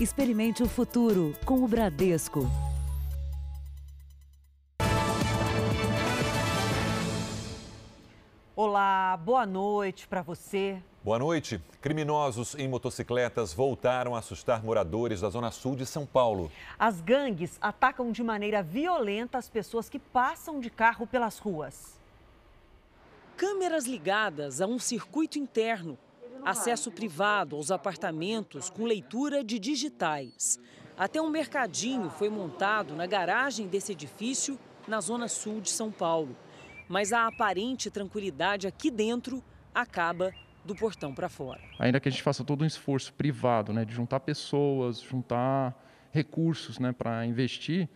Experimente o futuro com o Bradesco. Olá, boa noite para você. Boa noite. Criminosos em motocicletas voltaram a assustar moradores da Zona Sul de São Paulo. As gangues atacam de maneira violenta as pessoas que passam de carro pelas ruas. Câmeras ligadas a um circuito interno, acesso privado aos apartamentos com leitura de digitais. Até um mercadinho foi montado na garagem desse edifício, na Zona Sul de São Paulo mas a aparente tranquilidade aqui dentro acaba do portão para fora. Ainda que a gente faça todo um esforço privado, né, de juntar pessoas, juntar recursos, né, para investir,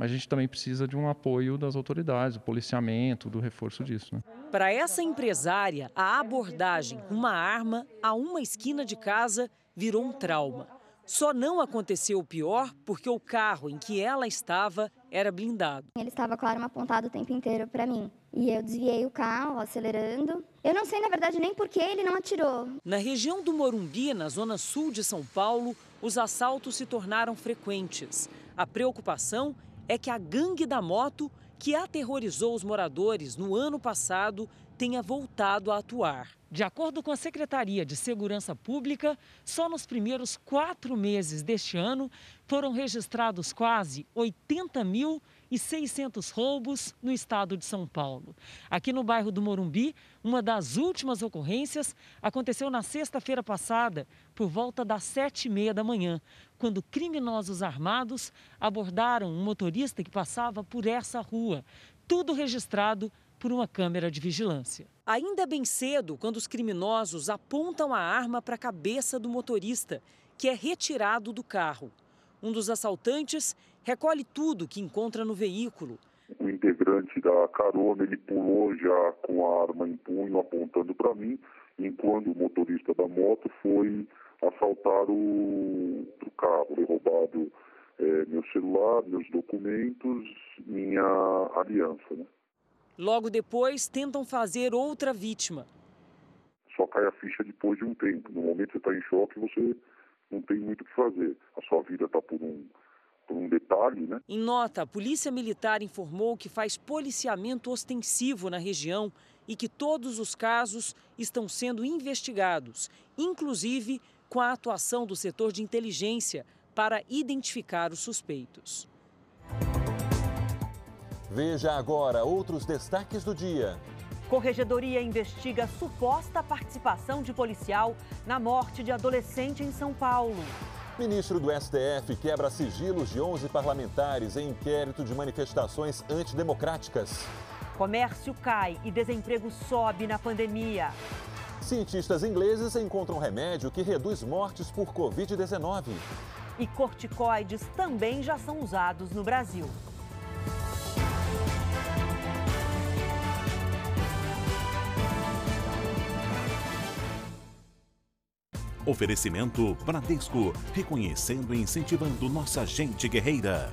mas a gente também precisa de um apoio das autoridades, do policiamento, do reforço disso. Né? Para essa empresária, a abordagem com uma arma a uma esquina de casa virou um trauma. Só não aconteceu o pior porque o carro em que ela estava era blindado. Ele estava com a arma apontada o tempo inteiro para mim. E eu desviei o carro, acelerando. Eu não sei, na verdade, nem por que ele não atirou. Na região do Morumbi, na zona sul de São Paulo, os assaltos se tornaram frequentes. A preocupação é que a gangue da moto, que aterrorizou os moradores no ano passado, tenha voltado a atuar. De acordo com a Secretaria de Segurança Pública, só nos primeiros quatro meses deste ano foram registrados quase 80 mil e 600 roubos no estado de São Paulo. Aqui no bairro do Morumbi, uma das últimas ocorrências aconteceu na sexta-feira passada, por volta das sete e meia da manhã, quando criminosos armados abordaram um motorista que passava por essa rua. Tudo registrado por uma câmera de vigilância. Ainda bem cedo, quando os criminosos apontam a arma para a cabeça do motorista, que é retirado do carro. Um dos assaltantes recolhe tudo que encontra no veículo. O integrante da carona, ele pulou já com a arma em punho apontando para mim, enquanto o motorista da moto foi assaltar o, o carro, foi roubado é, meu celular, meus documentos, minha aliança. Né? Logo depois, tentam fazer outra vítima. Só cai a ficha depois de um tempo. No momento que você está em choque, você não tem muito o que fazer. A sua vida está por um, por um detalhe, né? Em nota, a Polícia Militar informou que faz policiamento ostensivo na região e que todos os casos estão sendo investigados, inclusive com a atuação do setor de inteligência para identificar os suspeitos. Veja agora outros destaques do dia. Corregedoria investiga suposta participação de policial na morte de adolescente em São Paulo. Ministro do STF quebra sigilos de 11 parlamentares em inquérito de manifestações antidemocráticas. Comércio cai e desemprego sobe na pandemia. Cientistas ingleses encontram remédio que reduz mortes por Covid-19. E corticoides também já são usados no Brasil. Oferecimento Bradesco, reconhecendo e incentivando nossa gente guerreira.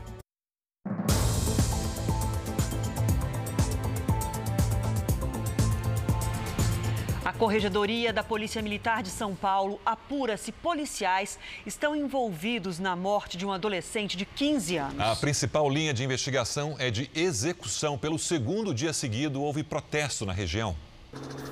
A Corregedoria da Polícia Militar de São Paulo apura se policiais estão envolvidos na morte de um adolescente de 15 anos. A principal linha de investigação é de execução. Pelo segundo dia seguido, houve protesto na região.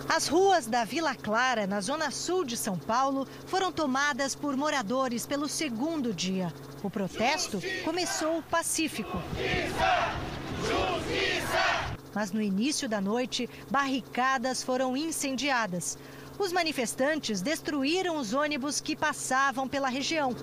As ruas da Vila Clara, na zona sul de São Paulo, foram tomadas por moradores pelo segundo dia. O protesto começou pacífico. Justiça! Justiça! Mas no início da noite, barricadas foram incendiadas. Os manifestantes destruíram os ônibus que passavam pela região.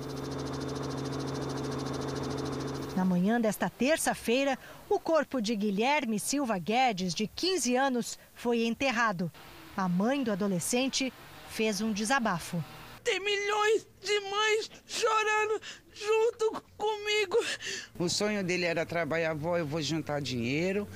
Na manhã desta terça-feira, o corpo de Guilherme Silva Guedes, de 15 anos, foi enterrado. A mãe do adolescente fez um desabafo. Tem milhões de mães chorando junto comigo. O sonho dele era trabalhar, vou, eu vou juntar dinheiro,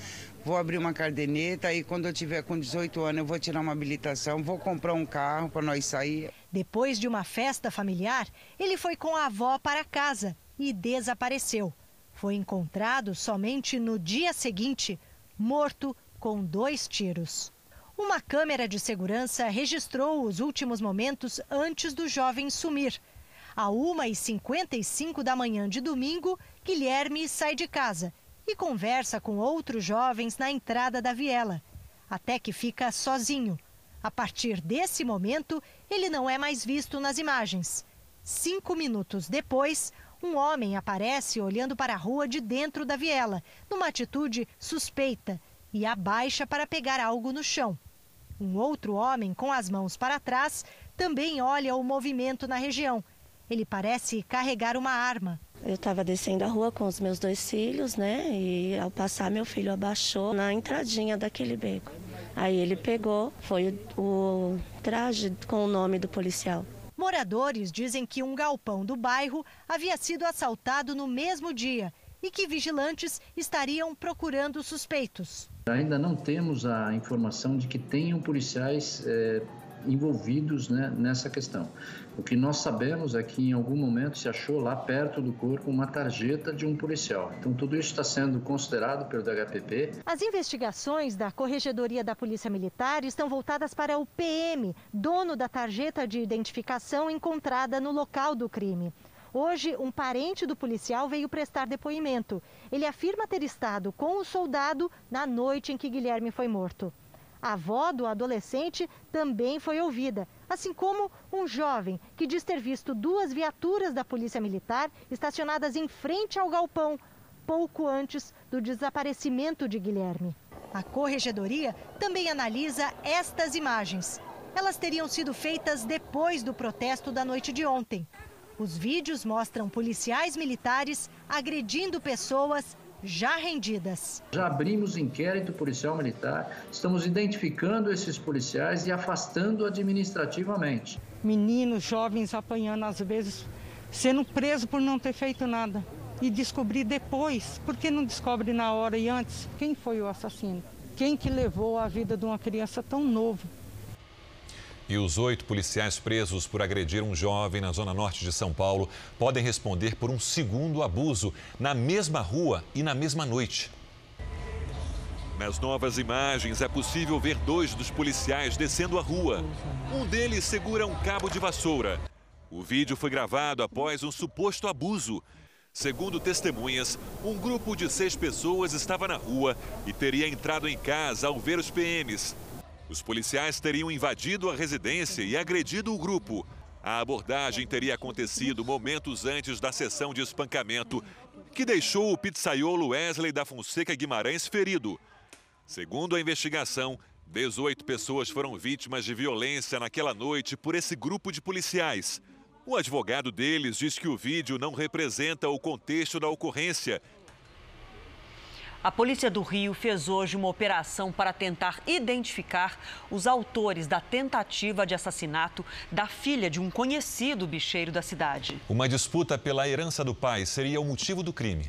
vou abrir uma cardeneta e quando eu tiver com 18 anos eu vou tirar uma habilitação, vou comprar um carro para nós sair. Depois de uma festa familiar, ele foi com a avó para casa e desapareceu. Foi encontrado somente no dia seguinte, morto com dois tiros. Uma câmera de segurança registrou os últimos momentos antes do jovem sumir. À 1h55 da manhã de domingo, Guilherme sai de casa e conversa com outros jovens na entrada da viela, até que fica sozinho. A partir desse momento, ele não é mais visto nas imagens. Cinco minutos depois, um homem aparece olhando para a rua de dentro da viela, numa atitude suspeita, e abaixa para pegar algo no chão. Um outro homem, com as mãos para trás, também olha o movimento na região. Ele parece carregar uma arma. Eu estava descendo a rua com os meus dois filhos, né? E ao passar, meu filho abaixou na entradinha daquele beco. Aí ele pegou, foi o, traje com o nome do policial. Moradores dizem que um galpão do bairro havia sido assaltado no mesmo dia e que vigilantes estariam procurando suspeitos. Ainda não temos a informação de que tenham policiais é, envolvidos né, nessa questão. O que nós sabemos é que em algum momento se achou lá perto do corpo uma tarjeta de um policial. Então tudo isso está sendo considerado pelo DHPP. As investigações da Corregedoria da Polícia Militar estão voltadas para o PM, dono da tarjeta de identificação encontrada no local do crime. Hoje, um parente do policial veio prestar depoimento. Ele afirma ter estado com o soldado na noite em que Guilherme foi morto. A avó do adolescente também foi ouvida, assim como um jovem que diz ter visto duas viaturas da Polícia Militar estacionadas em frente ao galpão, pouco antes do desaparecimento de Guilherme. A corregedoria também analisa estas imagens. Elas teriam sido feitas depois do protesto da noite de ontem. Os vídeos mostram policiais militares agredindo pessoas já rendidas. Já abrimos inquérito policial militar, estamos identificando esses policiais e afastando administrativamente. Meninos, jovens apanhando às vezes, sendo preso por não ter feito nada. E descobrir depois, porque não descobre na hora e antes, quem foi o assassino? Quem que levou a vida de uma criança tão nova? E os oito policiais presos por agredir um jovem na zona norte de São Paulo podem responder por um segundo abuso na mesma rua e na mesma noite. Nas novas imagens é possível ver dois dos policiais descendo a rua. Um deles segura um cabo de vassoura. O vídeo foi gravado após um suposto abuso. Segundo testemunhas, um grupo de seis pessoas estava na rua e teria entrado em casa ao ver os PMs. Os policiais teriam invadido a residência e agredido o grupo. A abordagem teria acontecido momentos antes da sessão de espancamento, que deixou o pizzaiolo Wesley da Fonseca Guimarães ferido. Segundo a investigação, 18 pessoas foram vítimas de violência naquela noite por esse grupo de policiais. O advogado deles diz que o vídeo não representa o contexto da ocorrência a Polícia do Rio fez hoje uma operação para tentar identificar os autores da tentativa de assassinato da filha de um conhecido bicheiro da cidade. Uma disputa pela herança do pai seria o motivo do crime.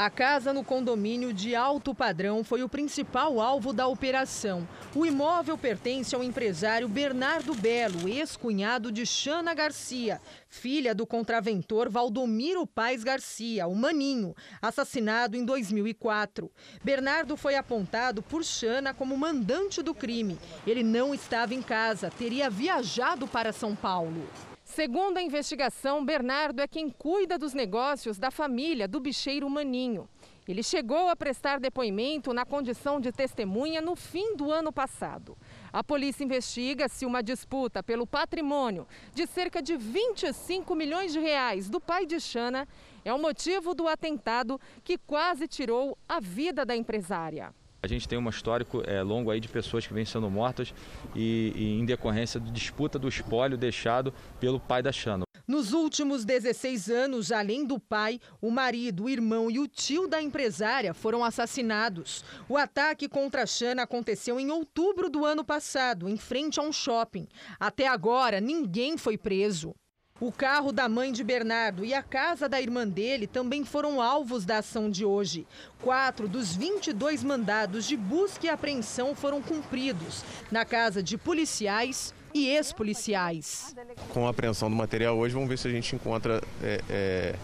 A casa no condomínio de alto padrão foi o principal alvo da operação. O imóvel pertence ao empresário Bernardo Belo, ex-cunhado de Xana Garcia, filha do contraventor Valdomiro Paz Garcia, o Maninho, assassinado em 2004. Bernardo foi apontado por Xana como mandante do crime. Ele não estava em casa, teria viajado para São Paulo. Segundo a investigação, Bernardo é quem cuida dos negócios da família do bicheiro Maninho. Ele chegou a prestar depoimento na condição de testemunha no fim do ano passado. A polícia investiga se uma disputa pelo patrimônio de cerca de 25 milhões de reais do pai de Xana é o motivo do atentado que quase tirou a vida da empresária. A gente tem um histórico é, longo aí de pessoas que vêm sendo mortas e, e em decorrência de disputa do espólio deixado pelo pai da Xana. Nos últimos 16 anos, além do pai, o marido, o irmão e o tio da empresária foram assassinados. O ataque contra a Xana aconteceu em outubro do ano passado, em frente a um shopping. Até agora, ninguém foi preso. O carro da mãe de Bernardo e a casa da irmã dele também foram alvos da ação de hoje. Quatro dos 22 mandados de busca e apreensão foram cumpridos na casa de policiais e ex-policiais. Com a apreensão do material hoje, vamos ver se a gente encontra é, é,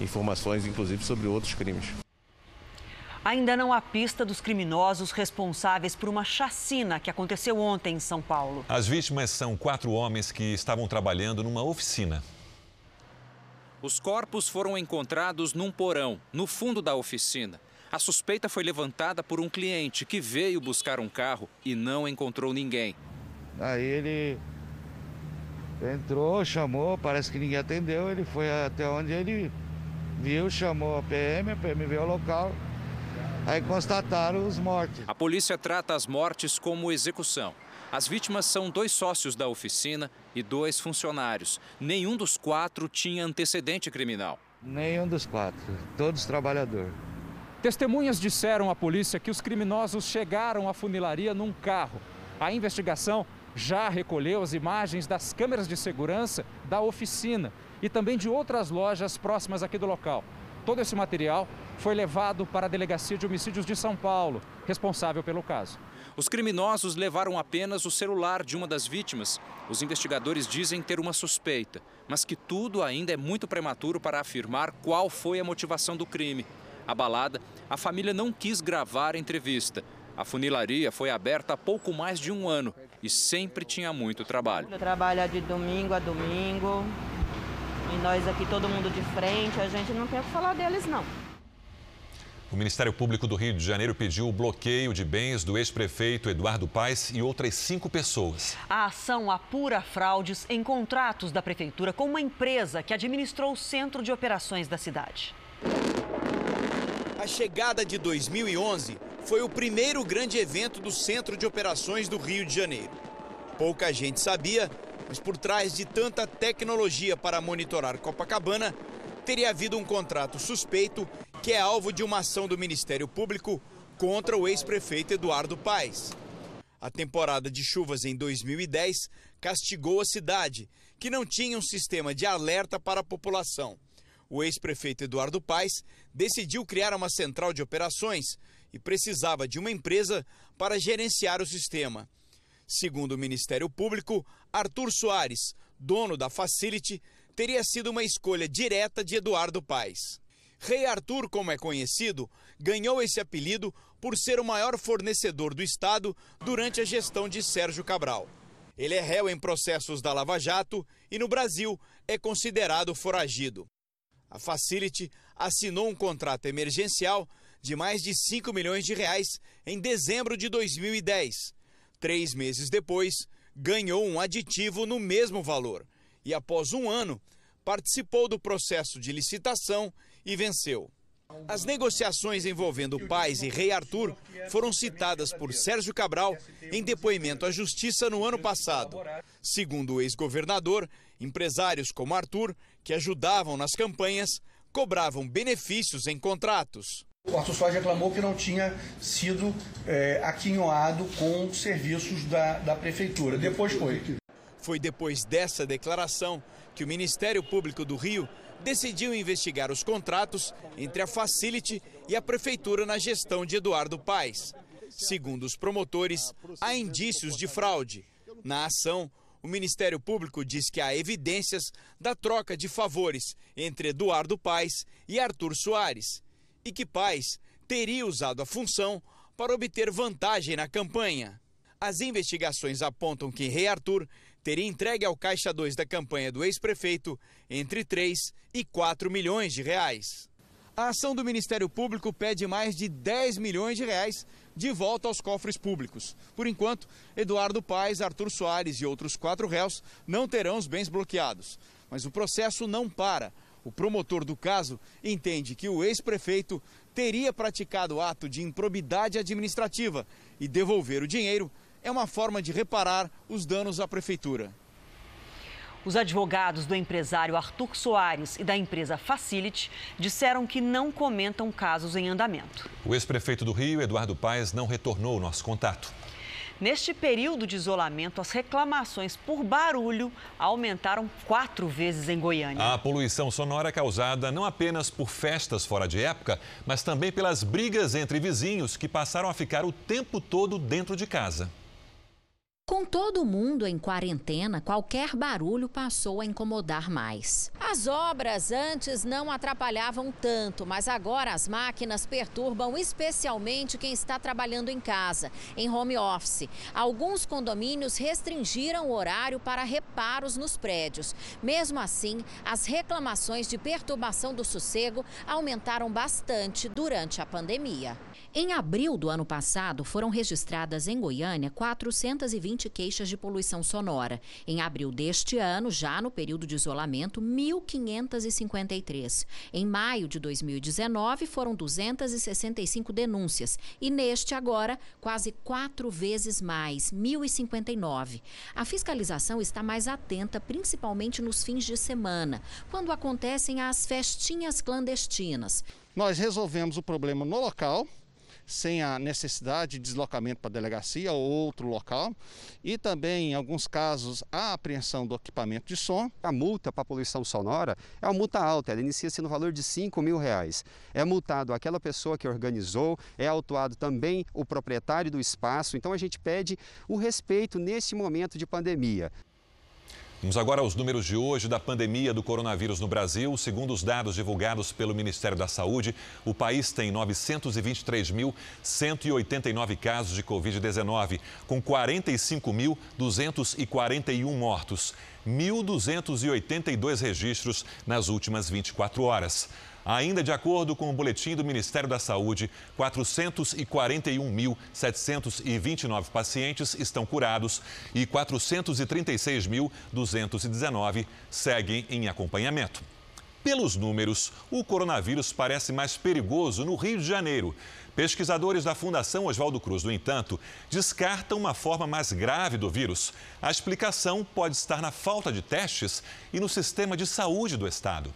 informações, inclusive, sobre outros crimes. Ainda não há pista dos criminosos responsáveis por uma chacina que aconteceu ontem em São Paulo. As vítimas são quatro homens que estavam trabalhando numa oficina. Os corpos foram encontrados num porão, no fundo da oficina. A suspeita foi levantada por um cliente que veio buscar um carro e não encontrou ninguém. Aí ele entrou, chamou, parece que ninguém atendeu. Ele foi até onde ele viu, chamou a PM, a PM veio ao local. Aí constataram os mortos. A polícia trata as mortes como execução. As vítimas são dois sócios da oficina e dois funcionários. Nenhum dos quatro tinha antecedente criminal. Nenhum dos quatro, todos trabalhadores. Testemunhas disseram à polícia que os criminosos chegaram à funilaria num carro. A investigação já recolheu as imagens das câmeras de segurança da oficina e também de outras lojas próximas aqui do local. Todo esse material foi levado para a Delegacia de Homicídios de São Paulo, responsável pelo caso. Os criminosos levaram apenas o celular de uma das vítimas. Os investigadores dizem ter uma suspeita, mas que tudo ainda é muito prematuro para afirmar qual foi a motivação do crime. Abalada, a família não quis gravar a entrevista. A funilaria foi aberta há pouco mais de um ano e sempre tinha muito trabalho. Trabalha de domingo a domingo e nós aqui, todo mundo de frente, a gente não quer falar deles, não. O Ministério Público do Rio de Janeiro pediu o bloqueio de bens do ex-prefeito Eduardo Paes e outras cinco pessoas. A ação apura fraudes em contratos da prefeitura com uma empresa que administrou o centro de operações da cidade. A chegada de 2011 foi o primeiro grande evento do Centro de Operações do Rio de Janeiro. Pouca gente sabia, mas por trás de tanta tecnologia para monitorar Copacabana, teria havido um contrato suspeito que é alvo de uma ação do Ministério Público contra o ex-prefeito Eduardo Paes. A temporada de chuvas em 2010 castigou a cidade, que não tinha um sistema de alerta para a população. O ex-prefeito Eduardo Paes decidiu criar uma central de operações e precisava de uma empresa para gerenciar o sistema. Segundo o Ministério Público, Arthur Soares, dono da Facility, teria sido uma escolha direta de Eduardo Paes. Rei Arthur, como é conhecido, ganhou esse apelido por ser o maior fornecedor do Estado durante a gestão de Sérgio Cabral. Ele é réu em processos da Lava Jato e, no Brasil, é considerado foragido. A Facility assinou um contrato emergencial de mais de 5 milhões de reais em dezembro de 2010. Três meses depois, ganhou um aditivo no mesmo valor e, após um ano, participou do processo de licitação e venceu. As negociações envolvendo Paz e Rei Arthur foram citadas por Sérgio Cabral em depoimento à Justiça no ano passado. Segundo o ex-governador, empresários como Arthur, que ajudavam nas campanhas, cobravam benefícios em contratos. O Arthur Soares reclamou que não tinha sido é, aquinhoado com serviços da, da prefeitura. Depois foi. Foi depois dessa declaração que o Ministério Público do Rio decidiu investigar os contratos entre a Facility e a prefeitura na gestão de Eduardo Paes. Segundo os promotores, há indícios de fraude. Na ação, o Ministério Público diz que há evidências da troca de favores entre Eduardo Paes e Arthur Soares e que Paz teria usado a função para obter vantagem na campanha. As investigações apontam que Rei Arthur teria entregue ao Caixa 2 da campanha do ex-prefeito entre 3 e 4 milhões de reais. A ação do Ministério Público pede mais de 10 milhões de reais de volta aos cofres públicos. Por enquanto, Eduardo Paes, Arthur Soares e outros quatro réus não terão os bens bloqueados. Mas o processo não para. O promotor do caso entende que o ex-prefeito teria praticado ato de improbidade administrativa e devolver o dinheiro é uma forma de reparar os danos à prefeitura. Os advogados do empresário Arthur Soares e da empresa Facility disseram que não comentam casos em andamento. O ex-prefeito do Rio, Eduardo Paes, não retornou o nosso contato. Neste período de isolamento, as reclamações por barulho aumentaram quatro vezes em Goiânia. A poluição sonora é causada não apenas por festas fora de época, mas também pelas brigas entre vizinhos que passaram a ficar o tempo todo dentro de casa. Com todo mundo em quarentena, qualquer barulho passou a incomodar mais. As obras antes não atrapalhavam tanto, mas agora as máquinas perturbam especialmente quem está trabalhando em casa, em home office. Alguns condomínios restringiram o horário para reparos nos prédios. Mesmo assim, as reclamações de perturbação do sossego aumentaram bastante durante a pandemia. Em abril do ano passado, foram registradas em Goiânia 420 queixas de poluição sonora. Em abril deste ano, já no período de isolamento, 1.553. Em maio de 2019, foram 265 denúncias. E neste agora, quase quatro vezes mais, 1.059. A fiscalização está mais atenta, principalmente nos fins de semana, quando acontecem as festinhas clandestinas. Nós resolvemos o problema no local sem a necessidade de deslocamento para a delegacia ou outro local. E também, em alguns casos, a apreensão do equipamento de som. A multa para poluição sonora é uma multa alta, ela inicia-se no valor de 5 mil reais. É multado aquela pessoa que organizou, é autuado também o proprietário do espaço. Então a gente pede o respeito nesse momento de pandemia. Vamos agora aos números de hoje da pandemia do coronavírus no Brasil. Segundo os dados divulgados pelo Ministério da Saúde, o país tem 923.189 casos de Covid-19, com 45.241 mortos, 1.282 registros nas últimas 24 horas. Ainda de acordo com o boletim do Ministério da Saúde, 441.729 pacientes estão curados e 436.219 seguem em acompanhamento. Pelos números, o coronavírus parece mais perigoso no Rio de Janeiro. Pesquisadores da Fundação Oswaldo Cruz, no entanto, descartam uma forma mais grave do vírus. A explicação pode estar na falta de testes e no sistema de saúde do estado.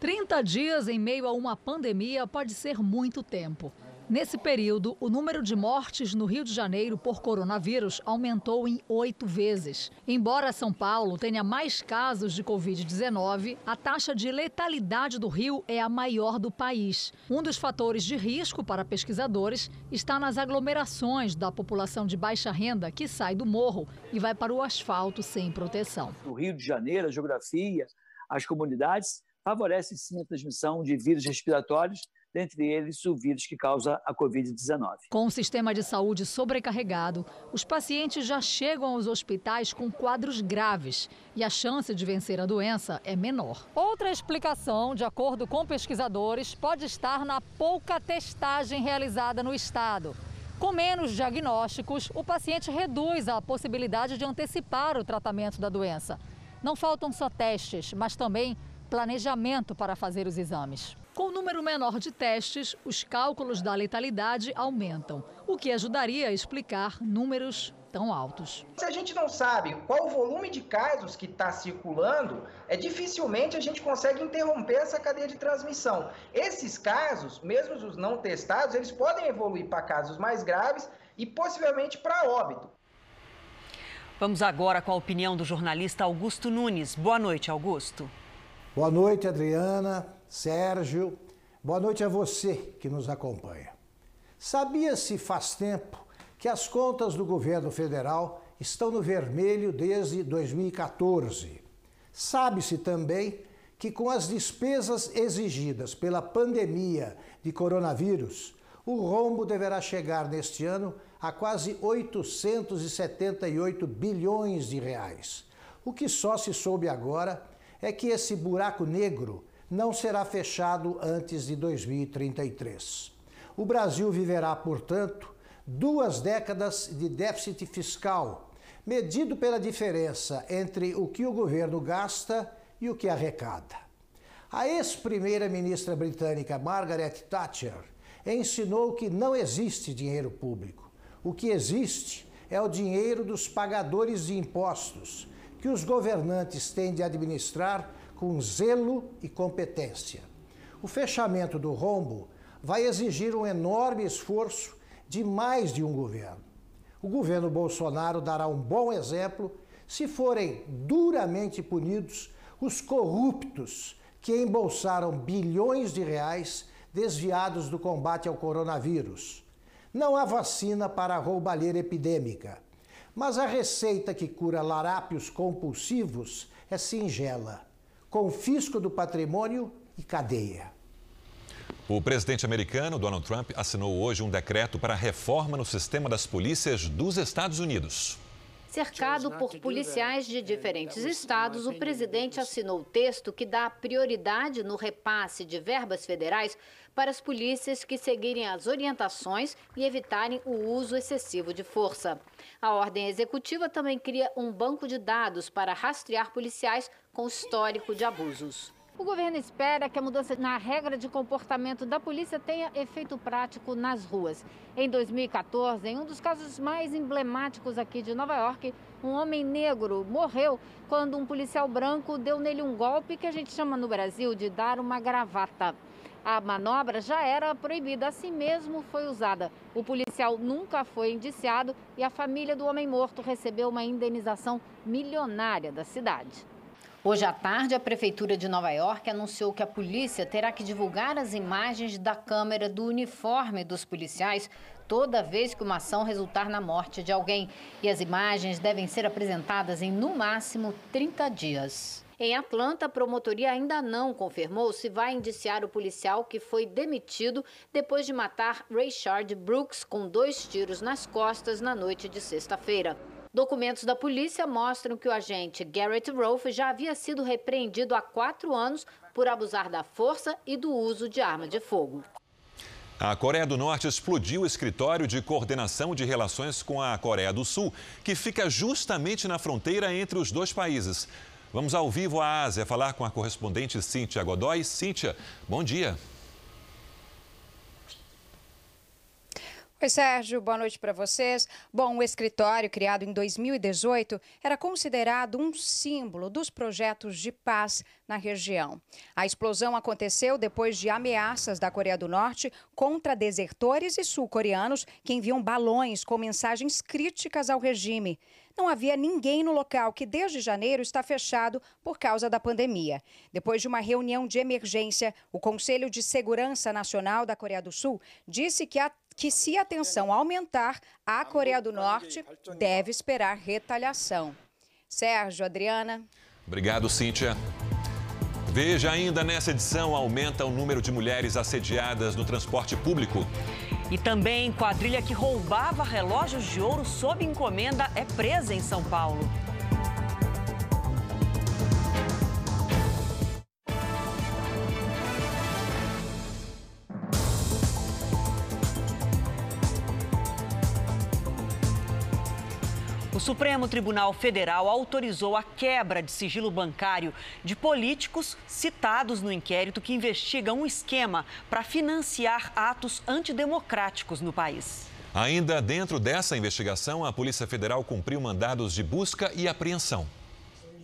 30 dias em meio a uma pandemia pode ser muito tempo. Nesse período, o número de mortes no Rio de Janeiro por coronavírus aumentou em oito vezes. Embora São Paulo tenha mais casos de Covid-19, a taxa de letalidade do Rio é a maior do país. Um dos fatores de risco para pesquisadores está nas aglomerações da população de baixa renda que sai do morro e vai para o asfalto sem proteção. No Rio de Janeiro, a geografia, as comunidades favorece sim a transmissão de vírus respiratórios, dentre eles o vírus que causa a Covid-19. Com o sistema de saúde sobrecarregado, os pacientes já chegam aos hospitais com quadros graves e a chance de vencer a doença é menor. Outra explicação, de acordo com pesquisadores, pode estar na pouca testagem realizada no estado. Com menos diagnósticos, o paciente reduz a possibilidade de antecipar o tratamento da doença. Não faltam só testes, mas também planejamento para fazer os exames. Com o número menor de testes, os cálculos da letalidade aumentam, o que ajudaria a explicar números tão altos. Se a gente não sabe qual o volume de casos que está circulando, é dificilmente a gente consegue interromper essa cadeia de transmissão. Esses casos, mesmo os não testados, eles podem evoluir para casos mais graves e possivelmente para óbito. Vamos agora com a opinião do jornalista Augusto Nunes. Boa noite, Augusto. Boa noite, Adriana, Sérgio. Boa noite a você que nos acompanha. Sabia-se faz tempo que as contas do governo federal estão no vermelho desde 2014. Sabe-se também que, com as despesas exigidas pela pandemia de coronavírus, o rombo deverá chegar neste ano a quase 878 bilhões de reais. O que só se soube agora é que esse buraco negro não será fechado antes de 2033. O Brasil viverá, portanto, duas décadas de déficit fiscal, medido pela diferença entre o que o governo gasta e o que arrecada. A ex-primeira-ministra britânica Margaret Thatcher ensinou que não existe dinheiro público. O que existe é o dinheiro dos pagadores de impostos que os governantes têm de administrar com zelo e competência. O fechamento do rombo vai exigir um enorme esforço de mais de um governo. O governo Bolsonaro dará um bom exemplo se forem duramente punidos os corruptos que embolsaram bilhões de reais desviados do combate ao coronavírus. Não há vacina para a roubalheira epidêmica Mas a receita que cura larápios compulsivos é singela: confisco do patrimônio e cadeia. O presidente americano Donald Trump assinou hoje um decreto para a reforma no sistema das polícias dos Estados Unidos. Cercado por policiais de diferentes estados, o presidente assinou o texto que dá prioridade no repasse de verbas federais para as polícias que seguirem as orientações e evitarem o uso excessivo de força. A ordem executiva também cria um banco de dados para rastrear policiais com histórico de abusos. O governo espera que a mudança na regra de comportamento da polícia tenha efeito prático nas ruas. Em 2014, em um dos casos mais emblemáticos aqui de Nova York, um homem negro morreu quando um policial branco deu nele um golpe que a gente chama no Brasil de dar uma gravata. A manobra já era proibida, assim mesmo foi usada. O policial nunca foi indiciado e a família do homem morto recebeu uma indenização milionária da cidade. Hoje à tarde, a Prefeitura de Nova York anunciou que a polícia terá que divulgar as imagens da câmera do uniforme dos policiais toda vez que uma ação resultar na morte de alguém. E as imagens devem ser apresentadas em, no máximo, 30 dias. Em Atlanta, a promotoria ainda não confirmou se vai indiciar o policial que foi demitido depois de matar Rayshard Brooks com dois tiros nas costas na noite de sexta-feira. Documentos da polícia mostram que o agente Garrett Rolfe já havia sido repreendido há quatro anos por abusar da força e do uso de arma de fogo. A Coreia do Norte explodiu o escritório de coordenação de relações com a Coreia do Sul, que fica justamente na fronteira entre os dois países. Vamos ao vivo à Ásia falar com a correspondente Cíntia Godoy. Cíntia, bom dia. Oi, Sérgio, boa noite para vocês. Bom, o escritório, criado em 2018, era considerado um símbolo dos projetos de paz na região. A explosão aconteceu depois de ameaças da Coreia do Norte contra desertores e sul-coreanos que enviam balões com mensagens críticas ao regime. Não havia ninguém no local, que desde janeiro está fechado por causa da pandemia. Depois de uma reunião de emergência, o Conselho de Segurança Nacional da Coreia do Sul disse que a que, se a tensão aumentar, a Coreia do Norte deve esperar retaliação. Sérgio, Adriana. Obrigado, Cíntia. Veja ainda nessa edição: aumenta o número de mulheres assediadas no transporte público. E também quadrilha que roubava relógios de ouro sob encomenda é presa em São Paulo. Supremo Tribunal Federal autorizou a quebra de sigilo bancário de políticos citados no inquérito que investiga um esquema para financiar atos antidemocráticos no país. Ainda dentro dessa investigação, a Polícia Federal cumpriu mandados de busca e apreensão.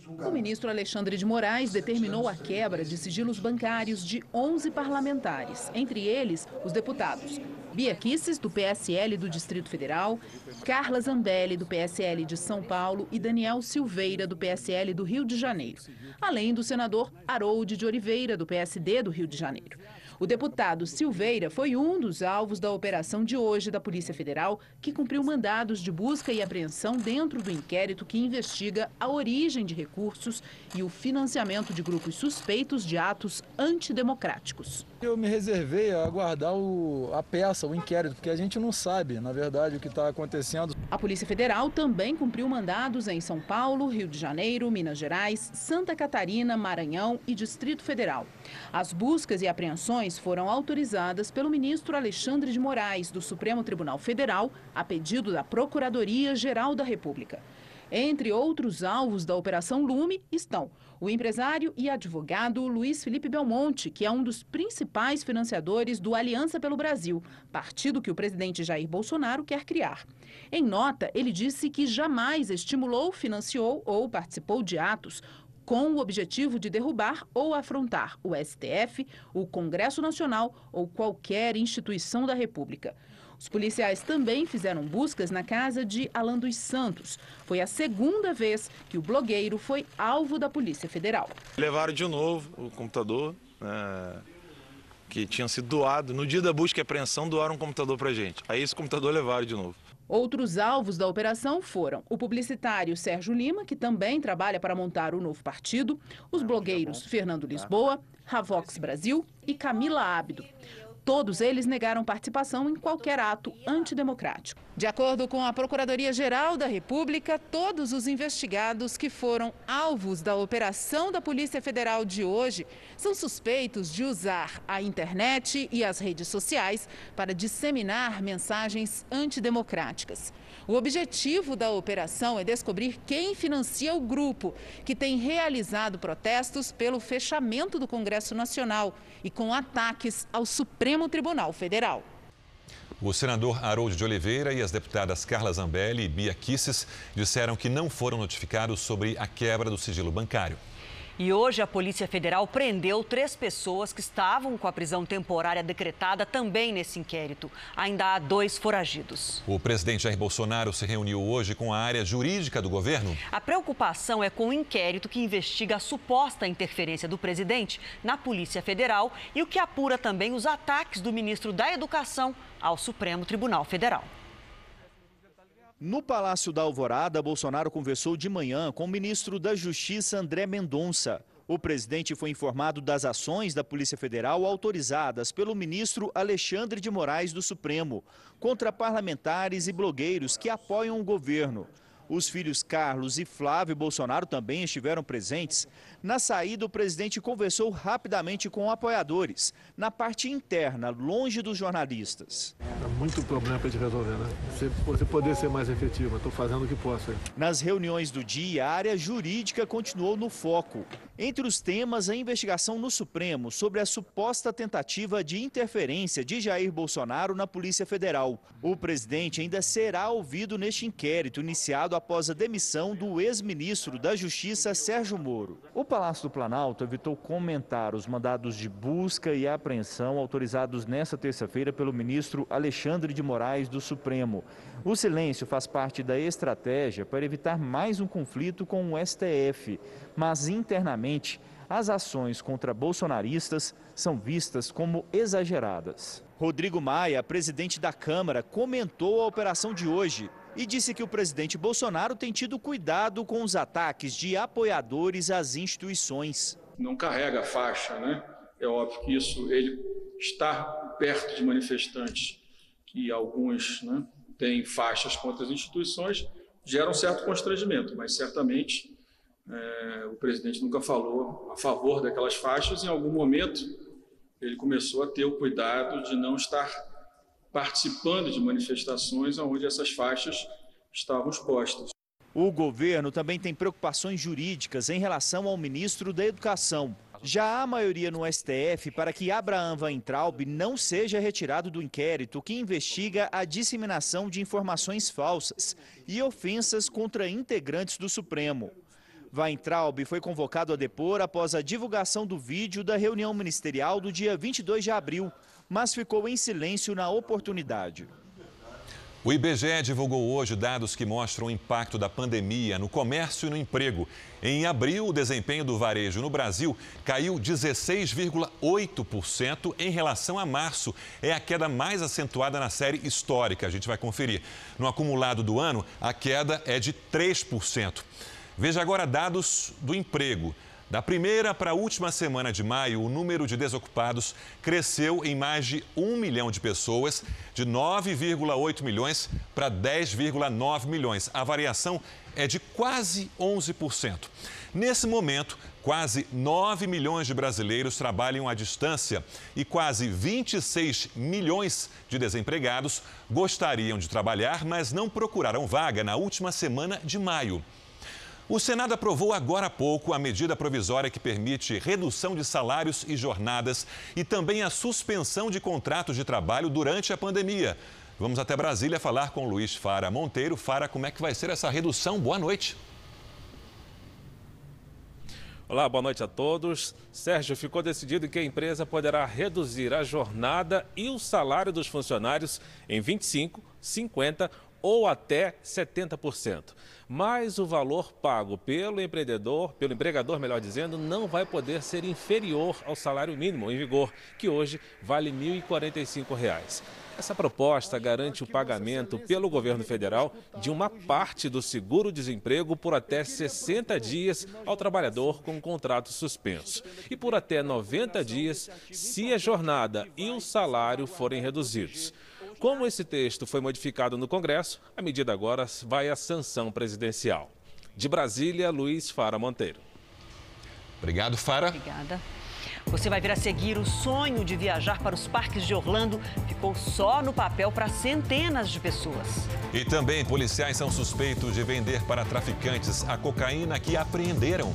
O ministro Alexandre de Moraes determinou a quebra de sigilos bancários de 11 parlamentares, entre eles os deputados Bia Kisses, do PSL do Distrito Federal, Carla Zambelli, do PSL de São Paulo e Daniel Silveira, do PSL do Rio de Janeiro, além do senador Harold de Oliveira, do PSD do Rio de Janeiro. O deputado Silveira foi um dos alvos da operação de hoje da Polícia Federal, que cumpriu mandados de busca e apreensão dentro do inquérito que investiga a origem de recursos e o financiamento de grupos suspeitos de atos antidemocráticos. Eu me reservei a aguardar o, a peça, o inquérito, porque a gente não sabe, na verdade, o que está acontecendo. A Polícia Federal também cumpriu mandados em São Paulo, Rio de Janeiro, Minas Gerais, Santa Catarina, Maranhão e Distrito Federal. As buscas e apreensões foram autorizadas pelo ministro Alexandre de Moraes, do Supremo Tribunal Federal, a pedido da Procuradoria-Geral da República. Entre outros alvos da Operação Lume estão o empresário e advogado Luiz Felipe Belmonte, que é um dos principais financiadores do Aliança pelo Brasil, partido que o presidente Jair Bolsonaro quer criar. Em nota, ele disse que jamais estimulou, financiou ou participou de atos com o objetivo de derrubar ou afrontar o STF, o Congresso Nacional ou qualquer instituição da República. Os policiais também fizeram buscas na casa de Alan dos Santos. Foi a segunda vez que o blogueiro foi alvo da Polícia Federal. Levaram de novo o computador, né, que tinha sido doado. No dia da busca e apreensão, doaram um computador para gente. Aí esse computador levaram de novo. Outros alvos da operação foram o publicitário Sérgio Lima, que também trabalha para montar o novo partido, os blogueiros Fernando Lisboa, Ravox Brasil e Camila Ábido. Todos eles negaram participação em qualquer ato antidemocrático. De acordo com a Procuradoria-Geral da República, todos os investigados que foram alvos da operação da Polícia Federal de hoje são suspeitos de usar a internet e as redes sociais para disseminar mensagens antidemocráticas. O objetivo da operação é descobrir quem financia o grupo que tem realizado protestos pelo fechamento do Congresso Nacional e com ataques ao Supremo Tribunal Federal. O senador Harold de Oliveira e as deputadas Carla Zambelli e Bia Kisses disseram que não foram notificados sobre a quebra do sigilo bancário. E hoje a Polícia Federal prendeu três pessoas que estavam com a prisão temporária decretada também nesse inquérito. Ainda há dois foragidos. O presidente Jair Bolsonaro se reuniu hoje com a área jurídica do governo. A preocupação é com o inquérito que investiga a suposta interferência do presidente na Polícia Federal e o que apura também os ataques do ministro da Educação ao Supremo Tribunal Federal. No Palácio da Alvorada, Bolsonaro conversou de manhã com o ministro da Justiça, André Mendonça. O presidente foi informado das ações da Polícia Federal autorizadas pelo ministro Alexandre de Moraes do Supremo contra parlamentares e blogueiros que apoiam o governo. Os filhos Carlos e Flávio Bolsonaro também estiveram presentes. Na saída, o presidente conversou rapidamente com apoiadores, na parte interna, longe dos jornalistas. É muito problema para gente resolver, né? Você, você poder ser mais efetivo, estou fazendo o que posso. Aí. Nas reuniões do dia, a área jurídica continuou no foco. Entre os temas, a investigação no Supremo sobre a suposta tentativa de interferência de Jair Bolsonaro na Polícia Federal. O presidente ainda será ouvido neste inquérito iniciado após a demissão do ex-ministro da Justiça, Sérgio Moro. O Palácio do Planalto evitou comentar os mandados de busca e apreensão autorizados nesta terça-feira pelo ministro Alexandre de Moraes do Supremo. O silêncio faz parte da estratégia para evitar mais um conflito com o STF, mas internamente as ações contra bolsonaristas são vistas como exageradas. Rodrigo Maia, presidente da Câmara, comentou a operação de hoje e disse que o presidente Bolsonaro tem tido cuidado com os ataques de apoiadores às instituições. Não carrega faixa, né? É óbvio que isso, ele estar perto de manifestantes que alguns né, têm faixas contra as instituições gera um certo constrangimento, mas certamente é, o presidente nunca falou a favor daquelas faixas. Em algum momento, ele começou a ter o cuidado de não estar participando de manifestações onde essas faixas estavam expostas. O governo também tem preocupações jurídicas em relação ao ministro da Educação. Já há maioria no STF para que Abraham Weintraub não seja retirado do inquérito que investiga a disseminação de informações falsas e ofensas contra integrantes do Supremo. Weintraub foi convocado a depor após a divulgação do vídeo da reunião ministerial do dia 22 de abril, mas ficou em silêncio na oportunidade. O IBGE divulgou hoje dados que mostram o impacto da pandemia no comércio e no emprego. Em abril, o desempenho do varejo no Brasil caiu 16,8% em relação a março. É a queda mais acentuada na série histórica. A gente vai conferir. No acumulado do ano, a queda é de 3%. Veja agora dados do emprego. Da primeira para a última semana de maio, o número de desocupados cresceu em mais de 1 milhão de pessoas, de 9,8 milhões para 10,9 milhões. A variação é de quase 11%. Nesse momento, quase 9 milhões de brasileiros trabalham à distância e quase 26 milhões de desempregados gostariam de trabalhar, mas não procuraram vaga na última semana de maio. O Senado aprovou agora há pouco a medida provisória que permite redução de salários e jornadas e também a suspensão de contratos de trabalho durante a pandemia. Vamos até Brasília falar com Luiz Fara Monteiro. Fara, como é que vai ser essa redução? Boa noite. Olá, boa noite a todos. Sérgio, ficou decidido que a empresa poderá reduzir a jornada e o salário dos funcionários em 25, 50 ou até 70%. Mas o valor pago pelo empreendedor, pelo empregador, melhor dizendo, não vai poder ser inferior ao salário mínimo em vigor, que hoje vale R$ 1.045. Essa proposta garante o pagamento pelo governo federal de uma parte do seguro-desemprego por até 60 dias ao trabalhador com contrato suspenso e por até 90 dias se a jornada e o salário forem reduzidos. Como esse texto foi modificado no Congresso, a medida agora vai à sanção presidencial. De Brasília, Luiz Fara Monteiro. Obrigado, Fara. Obrigada. Você vai ver a seguir o sonho de viajar para os parques de Orlando ficou só no papel para centenas de pessoas. E também policiais são suspeitos de vender para traficantes a cocaína que apreenderam.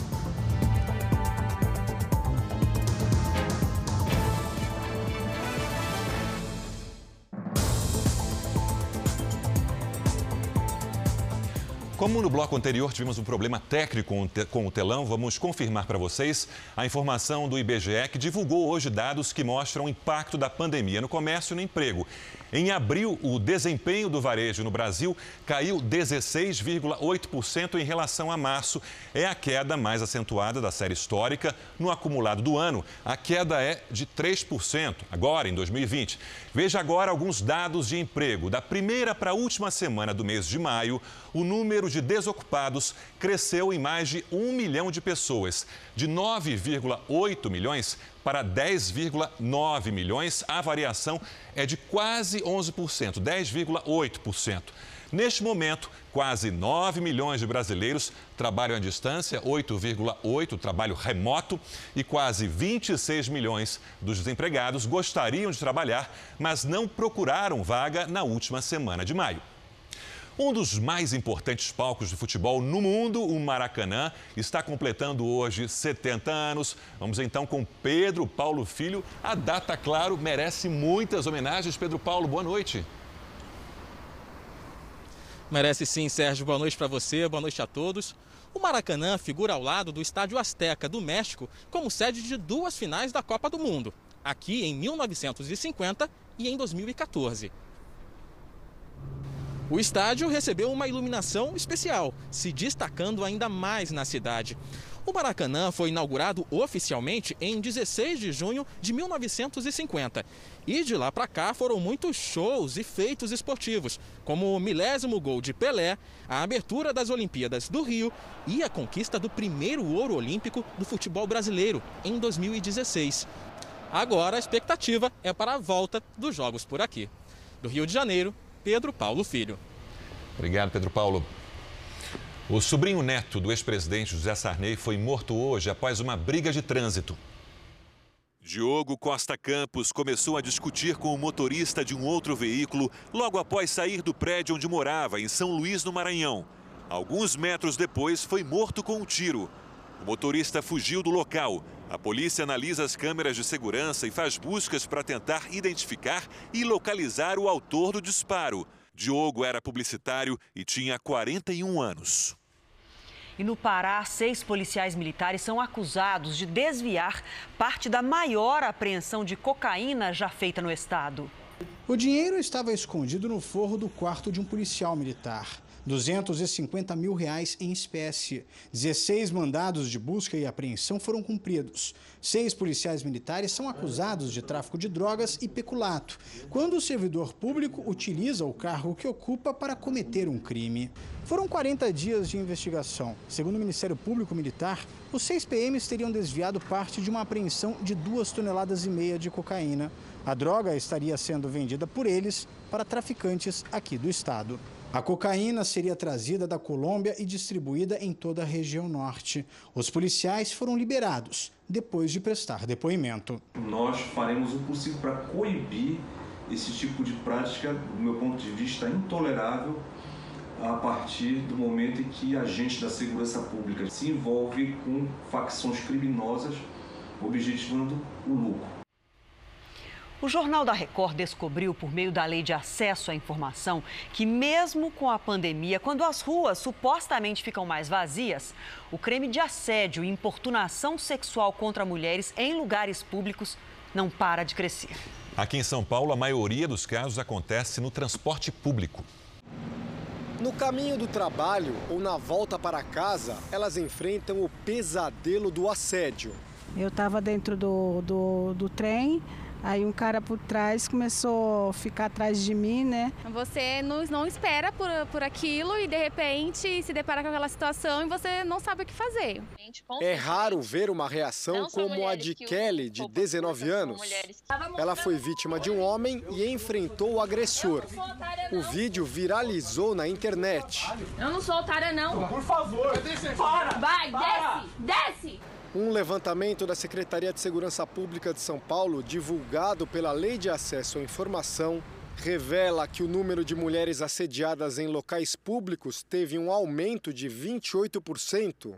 Como no bloco anterior tivemos um problema técnico com o telão, vamos confirmar para vocês a informação do IBGE que divulgou hoje dados que mostram o impacto da pandemia no comércio e no emprego. Em abril, o desempenho do varejo no Brasil caiu 16,8% em relação a março. É a queda mais acentuada da série histórica. No acumulado do ano, a queda é de 3%, agora em 2020. Veja agora alguns dados de emprego. Da primeira para a última semana do mês de maio, o número de desocupados cresceu em mais de 1 milhão de pessoas. De 9,8 milhões para 10,9 milhões, a variação é de quase 11%, 10,8%. Neste momento, quase 9 milhões de brasileiros trabalham à distância, 8,8% trabalho remoto, e quase 26 milhões dos desempregados gostariam de trabalhar, mas não procuraram vaga na última semana de maio. Um dos mais importantes palcos de futebol no mundo, o Maracanã, está completando hoje 70 anos. Vamos então com Pedro Paulo Filho. A data, claro, merece muitas homenagens. Pedro Paulo, boa noite. Merece sim, Sérgio. Boa noite para você, boa noite a todos. O Maracanã figura ao lado do Estádio Azteca do México como sede de duas finais da Copa do Mundo, aqui em 1950 e em 2014. O estádio recebeu uma iluminação especial, se destacando ainda mais na cidade. O Maracanã foi inaugurado oficialmente em 16 de junho de 1950. E de lá para cá foram muitos shows e feitos esportivos, como o milésimo gol de Pelé, a abertura das Olimpíadas do Rio e a conquista do primeiro ouro olímpico do futebol brasileiro em 2016. Agora a expectativa é para a volta dos jogos por aqui. Do Rio de Janeiro, Pedro Paulo Filho. Obrigado, Pedro Paulo. O sobrinho neto do ex-presidente José Sarney foi morto hoje após uma briga de trânsito. Diogo Costa Campos começou a discutir com o motorista de um outro veículo logo após sair do prédio onde morava, em São Luís, no Maranhão. Alguns metros depois, foi morto com um tiro. O motorista fugiu do local. A polícia analisa as câmeras de segurança e faz buscas para tentar identificar e localizar o autor do disparo. Diogo era publicitário e tinha 41 anos. E no Pará, seis policiais militares são acusados de desviar parte da maior apreensão de cocaína já feita no estado. O dinheiro estava escondido no forro do quarto de um policial militar. 250 mil reais em espécie. 16 mandados de busca e apreensão foram cumpridos. Seis policiais militares são acusados de tráfico de drogas e peculato, quando o servidor público utiliza o carro que ocupa para cometer um crime. Foram 40 dias de investigação. Segundo o Ministério Público Militar, os seis PMs teriam desviado parte de uma apreensão de duas toneladas e meia de cocaína. A droga estaria sendo vendida por eles para traficantes aqui do estado. A cocaína seria trazida da Colômbia e distribuída em toda a região norte. Os policiais foram liberados depois de prestar depoimento. Nós faremos o possível para coibir esse tipo de prática, do meu ponto de vista, intolerável a partir do momento em que agente da segurança pública se envolve com facções criminosas objetivando o lucro. O Jornal da Record descobriu, por meio da Lei de Acesso à Informação, que, mesmo com a pandemia, quando as ruas supostamente ficam mais vazias, o crime de assédio e importunação sexual contra mulheres em lugares públicos não para de crescer. Aqui em São Paulo, a maioria dos casos acontece no transporte público. No caminho do trabalho ou na volta para casa, elas enfrentam o pesadelo do assédio. Eu estava dentro do, do, do trem, Aí um cara por trás começou a ficar atrás de mim, né? Você não, não espera por, por aquilo e de repente se depara com aquela situação e você não sabe o que fazer. É raro ver uma reação como a de Kelly, de 19 anos. Ela foi vítima de um homem e enfrentou o agressor. O vídeo viralizou na internet. Eu não sou otária, não. Por favor, para! Vai, desce! Desce! Um levantamento da Secretaria de Segurança Pública de São Paulo, divulgado pela Lei de Acesso à Informação, revela que o número de mulheres assediadas em locais públicos teve um aumento de 28%.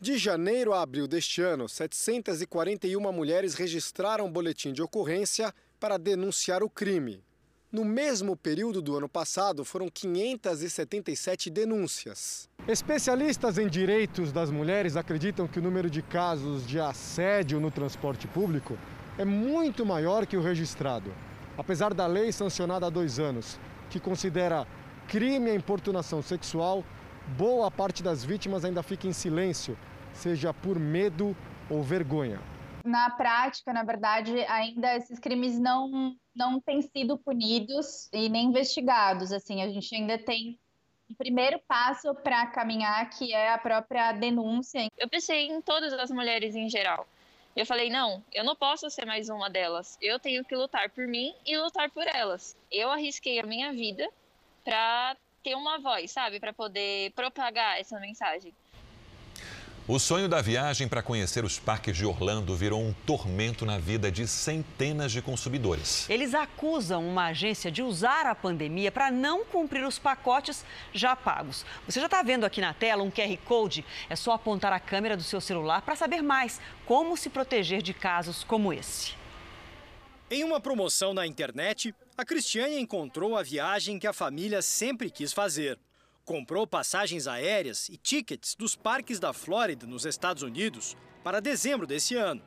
De janeiro a abril deste ano, 741 mulheres registraram boletim de ocorrência para denunciar o crime. No mesmo período do ano passado, foram 577 denúncias. Especialistas em direitos das mulheres acreditam que o número de casos de assédio no transporte público é muito maior que o registrado. Apesar da lei sancionada há dois anos, que considera crime a importunação sexual, boa parte das vítimas ainda fica em silêncio, seja por medo ou vergonha. Na prática, na verdade, ainda esses crimes não não têm sido punidos e nem investigados. Assim, a gente ainda tem um primeiro passo para caminhar, que é a própria denúncia. Eu pensei em todas as mulheres em geral. Eu falei, não, eu não posso ser mais uma delas. Eu tenho que lutar por mim e lutar por elas. Eu arrisquei a minha vida para ter uma voz, sabe? Para poder propagar essa mensagem. O sonho da viagem para conhecer os parques de Orlando virou um tormento na vida de centenas de consumidores. Eles acusam uma agência de usar a pandemia para não cumprir os pacotes já pagos. Você já está vendo aqui na tela um QR Code? É só apontar a câmera do seu celular para saber mais como se proteger de casos como esse. Em uma promoção na internet, a Cristiane encontrou a viagem que a família sempre quis fazer. Comprou passagens aéreas e tickets dos parques da Flórida, nos Estados Unidos, para dezembro desse ano.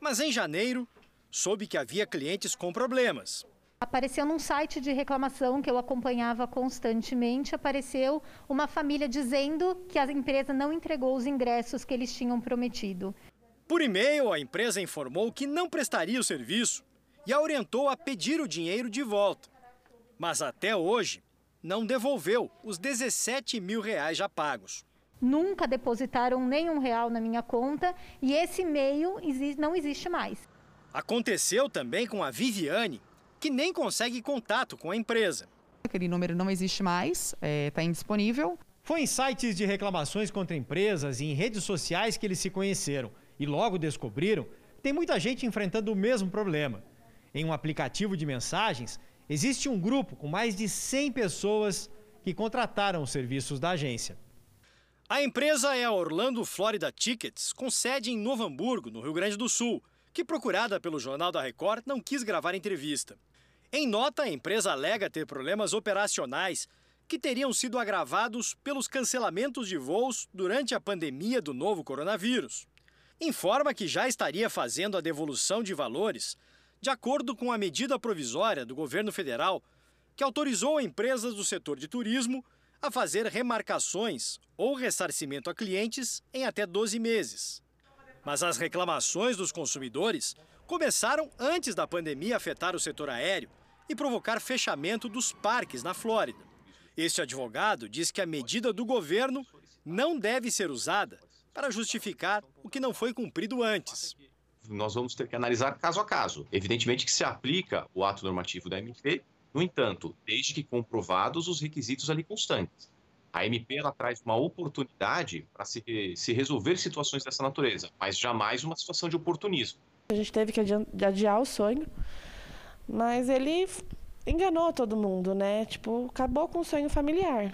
Mas em janeiro, soube que havia clientes com problemas. Apareceu num site de reclamação que eu acompanhava constantemente, apareceu uma família dizendo que a empresa não entregou os ingressos que eles tinham prometido. Por e-mail, a empresa informou que não prestaria o serviço e a orientou a pedir o dinheiro de volta. Mas até hoje, não devolveu os 17 mil reais já pagos. Nunca depositaram nenhum real na minha conta e esse e-mail não existe mais. Aconteceu também com a Viviane, que nem consegue contato com a empresa. Aquele número não existe mais, está é, tá indisponível. Foi em sites de reclamações contra empresas e em redes sociais que eles se conheceram e logo descobriram que tem muita gente enfrentando o mesmo problema. Em um aplicativo de mensagens, Existe um grupo com mais de 100 pessoas que contrataram os serviços da agência. A empresa é a Orlando Florida Tickets, com sede em Novo Hamburgo, no Rio Grande do Sul, que, procurada pelo Jornal da Record, não quis gravar entrevista. Em nota, a empresa alega ter problemas operacionais que teriam sido agravados pelos cancelamentos de voos durante a pandemia do novo coronavírus. Informa que já estaria fazendo a devolução de valores de acordo com a medida provisória do governo federal que autorizou empresas do setor de turismo a fazer remarcações ou ressarcimento a clientes em até 12 meses. Mas as reclamações dos consumidores começaram antes da pandemia afetar o setor aéreo e provocar fechamento dos parques na Flórida. Este advogado diz que a medida do governo não deve ser usada para justificar o que não foi cumprido antes nós vamos ter que analisar caso a caso. Evidentemente que se aplica o ato normativo da MP, no entanto, desde que comprovados os requisitos ali constantes. A MP ela traz uma oportunidade para se, se resolver situações dessa natureza, mas jamais uma situação de oportunismo. A gente teve que adiar o sonho, mas ele enganou todo mundo, né? Tipo, acabou com o sonho familiar.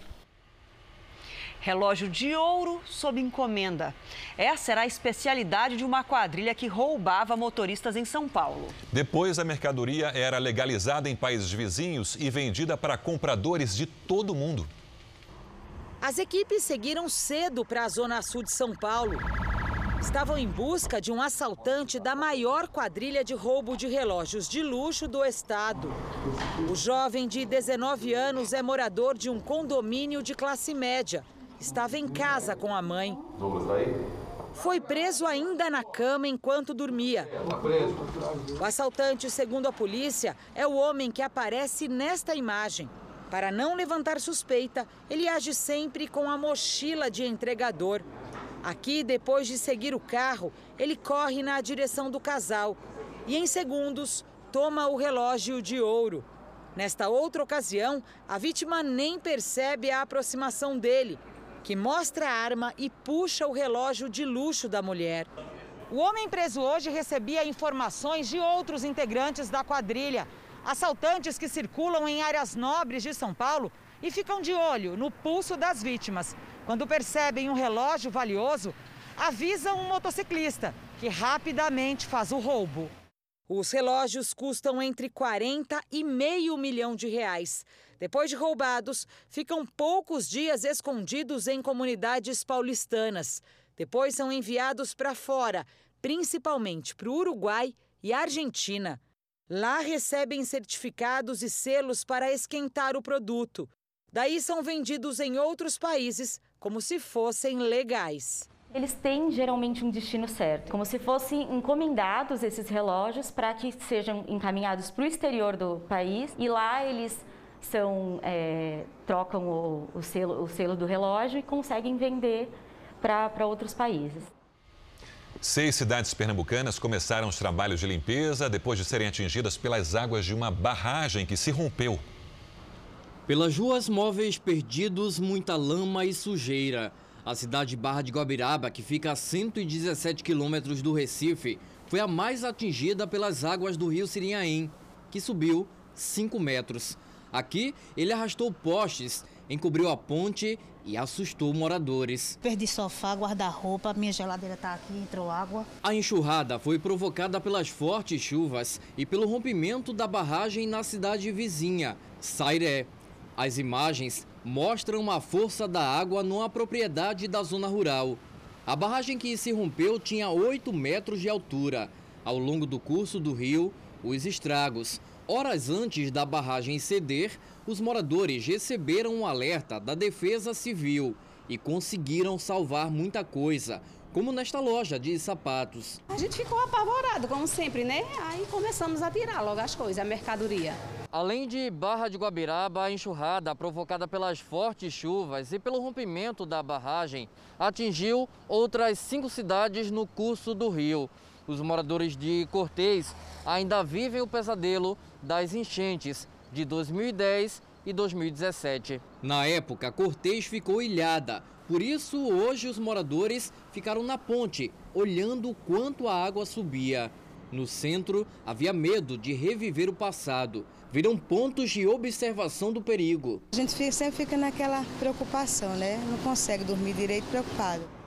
Relógio de ouro sob encomenda. Essa era a especialidade de uma quadrilha que roubava motoristas em São Paulo. Depois, a mercadoria era legalizada em países vizinhos e vendida para compradores de todo o mundo. As equipes seguiram cedo para a zona sul de São Paulo. estavam em busca de um assaltante da maior quadrilha de roubo de relógios de luxo do estado. O jovem de 19 anos é morador de um condomínio de classe média. Estava em casa com a mãe. Foi preso ainda na cama enquanto dormia. O assaltante, segundo a polícia, é o homem que aparece nesta imagem. Para não levantar suspeita, ele age sempre com a mochila de entregador. Aqui, depois de seguir o carro, ele corre na direção do casal e, em segundos, toma o relógio de ouro. Nesta outra ocasião, a vítima nem percebe a aproximação dele, que mostra a arma e puxa o relógio de luxo da mulher. O homem preso hoje recebia informações de outros integrantes da quadrilha, assaltantes que circulam em áreas nobres de São Paulo e ficam de olho no pulso das vítimas. Quando percebem um relógio valioso, avisam um motociclista, que rapidamente faz o roubo. Os relógios custam entre 40 e meio milhão de reais. Depois de roubados, ficam poucos dias escondidos em comunidades paulistanas. Depois são enviados para fora, principalmente para o Uruguai e Argentina. Lá recebem certificados e selos para esquentar o produto. Daí são vendidos em outros países como se fossem legais. Eles têm geralmente um destino certo, como se fossem encomendados esses relógios para que sejam encaminhados para o exterior do país e lá eles são é, trocam o, o, selo, o selo do relógio e conseguem vender para outros países. Seis cidades pernambucanas começaram os trabalhos de limpeza depois de serem atingidas pelas águas de uma barragem que se rompeu. Pelas ruas móveis perdidos, muita lama e sujeira. A cidade de Barra de Guabiraba, que fica a 117 quilômetros do Recife, foi a mais atingida pelas águas do rio Sirinhaém, que subiu 5 metros. Aqui, ele arrastou postes, encobriu a ponte e assustou moradores. Perdi sofá, guarda-roupa, minha geladeira está aqui, entrou água. A enxurrada foi provocada pelas fortes chuvas e pelo rompimento da barragem na cidade vizinha, Sairé. As imagens mostram a força da água numa propriedade da zona rural. A barragem que se rompeu tinha 8 metros de altura. Ao longo do curso do rio, os estragos. Horas antes da barragem ceder, os moradores receberam um alerta da Defesa Civil e conseguiram salvar muita coisa, como nesta loja de sapatos. A gente ficou apavorado, como sempre, né? Aí começamos a tirar logo as coisas, a mercadoria. Além de Barra de Guabiraba, a enxurrada provocada pelas fortes chuvas e pelo rompimento da barragem atingiu outras cinco cidades no curso do rio. Os moradores de Cortês ainda vivem o pesadelo das enchentes de 2010 e 2017. Na época, Cortês ficou ilhada. Por isso, hoje os moradores ficaram na ponte, olhando quanto a água subia. No centro, havia medo de reviver o passado viram pontos de observação do perigo. A gente sempre fica naquela preocupação, né? Não consegue dormir direito preocupado.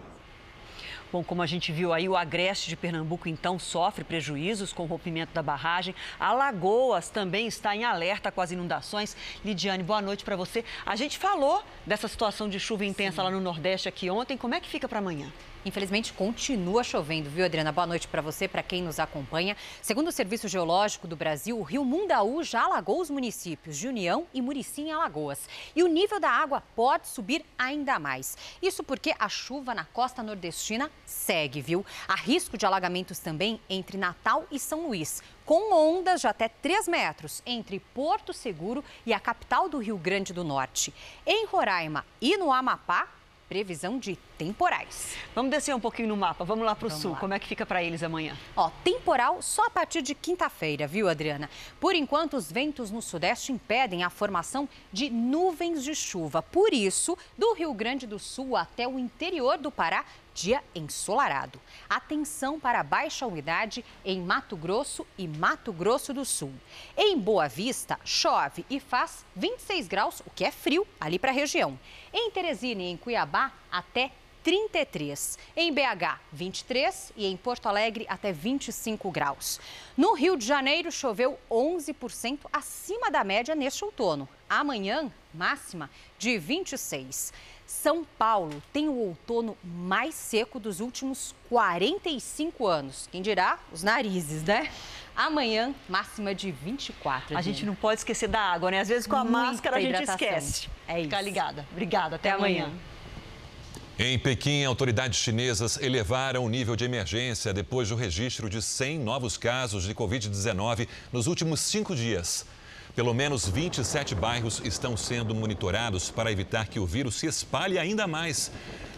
Bom, como a gente viu aí, o Agreste de Pernambuco então sofre prejuízos com o rompimento da barragem. Alagoas também está em alerta com as inundações. Lidiane, boa noite para você. A gente falou dessa situação de chuva intensa Sim. lá no Nordeste aqui ontem. Como é que fica para amanhã? Infelizmente, continua chovendo, viu, Adriana? Boa noite para você, para quem nos acompanha. Segundo o Serviço Geológico do Brasil, o rio Mundaú já alagou os municípios de União e Murici em Alagoas. E o nível da água pode subir ainda mais. Isso porque a chuva na costa nordestina segue, viu? Há risco de alagamentos também entre Natal e São Luís, com ondas de até 3 metros entre Porto Seguro e a capital do Rio Grande do Norte. Em Roraima e no Amapá, previsão de temporais. Vamos descer um pouquinho no mapa, vamos lá para o sul. Lá. Como é que fica para eles amanhã? Ó, temporal só a partir de quinta-feira, viu, Adriana? Por enquanto, os ventos no sudeste impedem a formação de nuvens de chuva. Por isso, do Rio Grande do Sul até o interior do Pará, dia ensolarado. Atenção para a baixa umidade em Mato Grosso e Mato Grosso do Sul. Em Boa Vista, chove e faz 26 graus, o que é frio ali para a região. Em Teresina e em Cuiabá, até 33. Em BH, 23 e em Porto Alegre, até 25 graus. No Rio de Janeiro, choveu 11% acima da média neste outono. Amanhã, máxima de 26. São Paulo tem o outono mais seco dos últimos 45 anos. Quem dirá? Os narizes, né? Amanhã, máxima de 24. A gente não pode esquecer da água, né? Às vezes com a Muita máscara a gente hidratação. esquece. É isso. Fica ligada. Obrigada. Até, amanhã. Em Pequim, autoridades chinesas elevaram o nível de emergência depois do registro de 100 novos casos de Covid-19 nos últimos cinco dias. Pelo menos 27 bairros estão sendo monitorados para evitar que o vírus se espalhe ainda mais.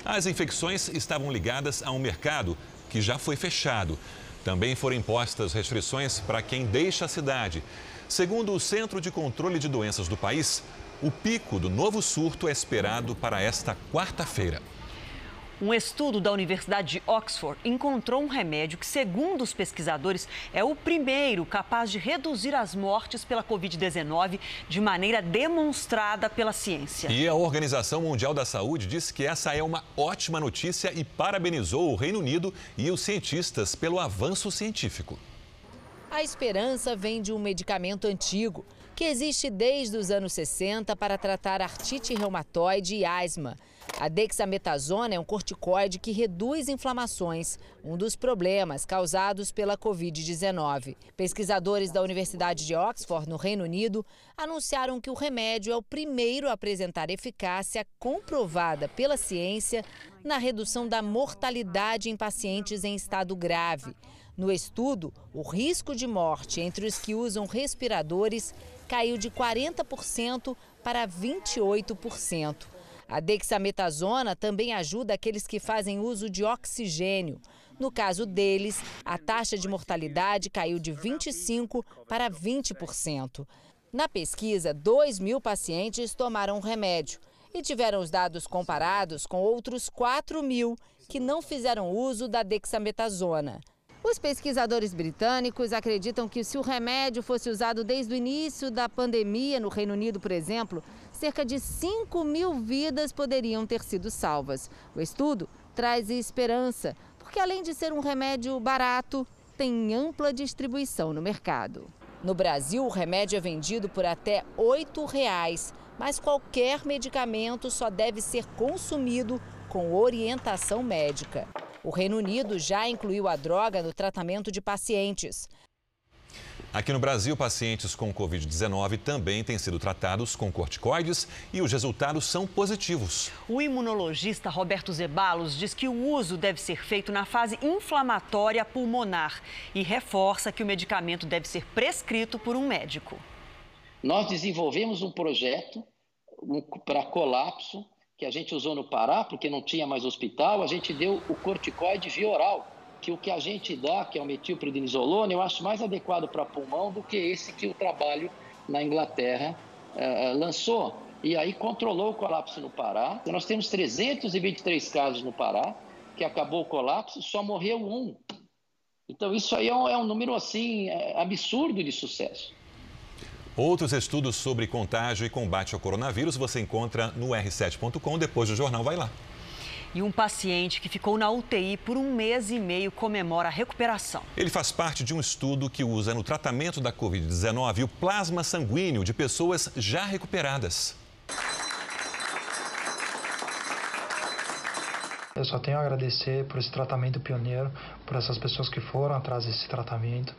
As infecções estavam ligadas a um mercado que já foi fechado. Também foram impostas restrições para quem deixa a cidade. Segundo o Centro de Controle de Doenças do país, o pico do novo surto é esperado para esta quarta-feira. Um estudo da Universidade de Oxford encontrou um remédio que, segundo os pesquisadores, é o primeiro capaz de reduzir as mortes pela Covid-19 de maneira demonstrada pela ciência. E a Organização Mundial da Saúde disse que essa é uma ótima notícia e parabenizou o Reino Unido e os cientistas pelo avanço científico. A esperança vem de um medicamento antigo, que existe desde os anos 60 para tratar artrite reumatoide e asma. A dexametasona é um corticoide que reduz inflamações, um dos problemas causados pela Covid-19. Pesquisadores da Universidade de Oxford, no Reino Unido, anunciaram que o remédio é o primeiro a apresentar eficácia comprovada pela ciência na redução da mortalidade em pacientes em estado grave. No estudo, o risco de morte entre os que usam respiradores caiu de 40% para 28%. A dexametasona também ajuda aqueles que fazem uso de oxigênio. No caso deles, a taxa de mortalidade caiu de 25% para 20%. Na pesquisa, 2 mil pacientes tomaram o remédio e tiveram os dados comparados com outros 4 mil que não fizeram uso da dexametasona. Os pesquisadores britânicos acreditam que se o remédio fosse usado desde o início da pandemia no Reino Unido, por exemplo, cerca de 5 mil vidas poderiam ter sido salvas. O estudo traz esperança, porque além de ser um remédio barato, tem ampla distribuição no mercado. No Brasil, o remédio é vendido por até 8 reais, mas qualquer medicamento só deve ser consumido com orientação médica. O Reino Unido já incluiu a droga no tratamento de pacientes. Aqui no Brasil, pacientes com Covid-19 também têm sido tratados com corticoides e os resultados são positivos. O imunologista Roberto Zebalos diz que o uso deve ser feito na fase inflamatória pulmonar e reforça que o medicamento deve ser prescrito por um médico. Nós desenvolvemos um projeto para colapso que a gente usou no Pará, porque não tinha mais hospital, a gente deu o corticoide via oral, que o que a gente dá, que é o metilprednisolone, eu acho mais adequado para pulmão do que esse que o trabalho na Inglaterra eh, lançou. E aí controlou o colapso no Pará. Nós temos 323 casos no Pará, que acabou o colapso, só morreu um. Então isso aí é um, é um número assim é, absurdo de sucesso. Outros estudos sobre contágio e combate ao coronavírus você encontra no r7.com. Depois do jornal, vai lá. E um paciente que ficou na UTI por um mês e meio comemora a recuperação. Ele faz parte de um estudo que usa no tratamento da Covid-19 o plasma sanguíneo de pessoas já recuperadas. Eu só tenho a agradecer por esse tratamento pioneiro, por essas pessoas que foram atrás desse tratamento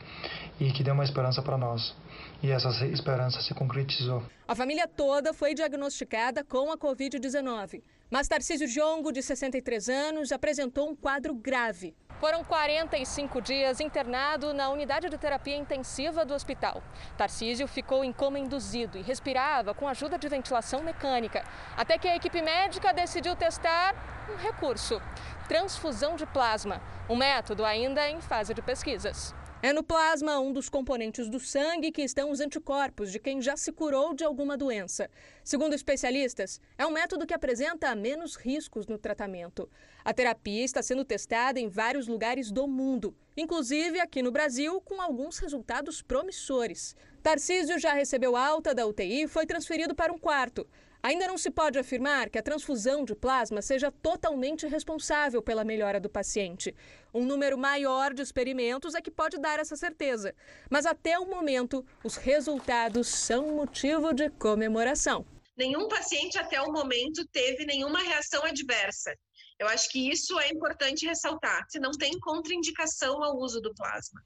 e que deu uma esperança para nós. E essa esperança se concretizou. A família toda foi diagnosticada com a Covid-19. Mas Tarcísio Diongo, de 63 anos, apresentou um quadro grave. Foram 45 dias internado na unidade de terapia intensiva do hospital. Tarcísio ficou em coma induzido e respirava com ajuda de ventilação mecânica, até que a equipe médica decidiu testar um recurso: transfusão de plasma, um método ainda em fase de pesquisas. É no plasma um dos componentes do sangue que estão os anticorpos de quem já se curou de alguma doença. Segundo especialistas, é um método que apresenta menos riscos no tratamento. A terapia está sendo testada em vários lugares do mundo, inclusive aqui no Brasil, com alguns resultados promissores. Tarcísio já recebeu alta da UTI e foi transferido para um quarto. Ainda não se pode afirmar que a transfusão de plasma seja totalmente responsável pela melhora do paciente. Um número maior de experimentos é que pode dar essa certeza. Mas até o momento, os resultados são motivo de comemoração. nenhum paciente até o momento teve nenhuma reação adversa. Eu acho que isso é importante ressaltar, se não tem contraindicação ao uso do plasma.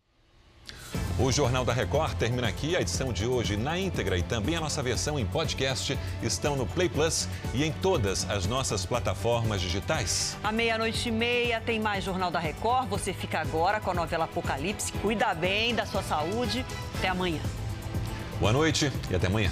O Jornal da Record termina aqui. A edição de hoje na íntegra e também a nossa versão em podcast estão no Play Plus e em todas as nossas plataformas digitais. À meia-noite e meia tem mais Jornal da Record. Você fica agora com a novela Apocalipse. Cuida bem da sua saúde. Até amanhã. Boa noite e até amanhã.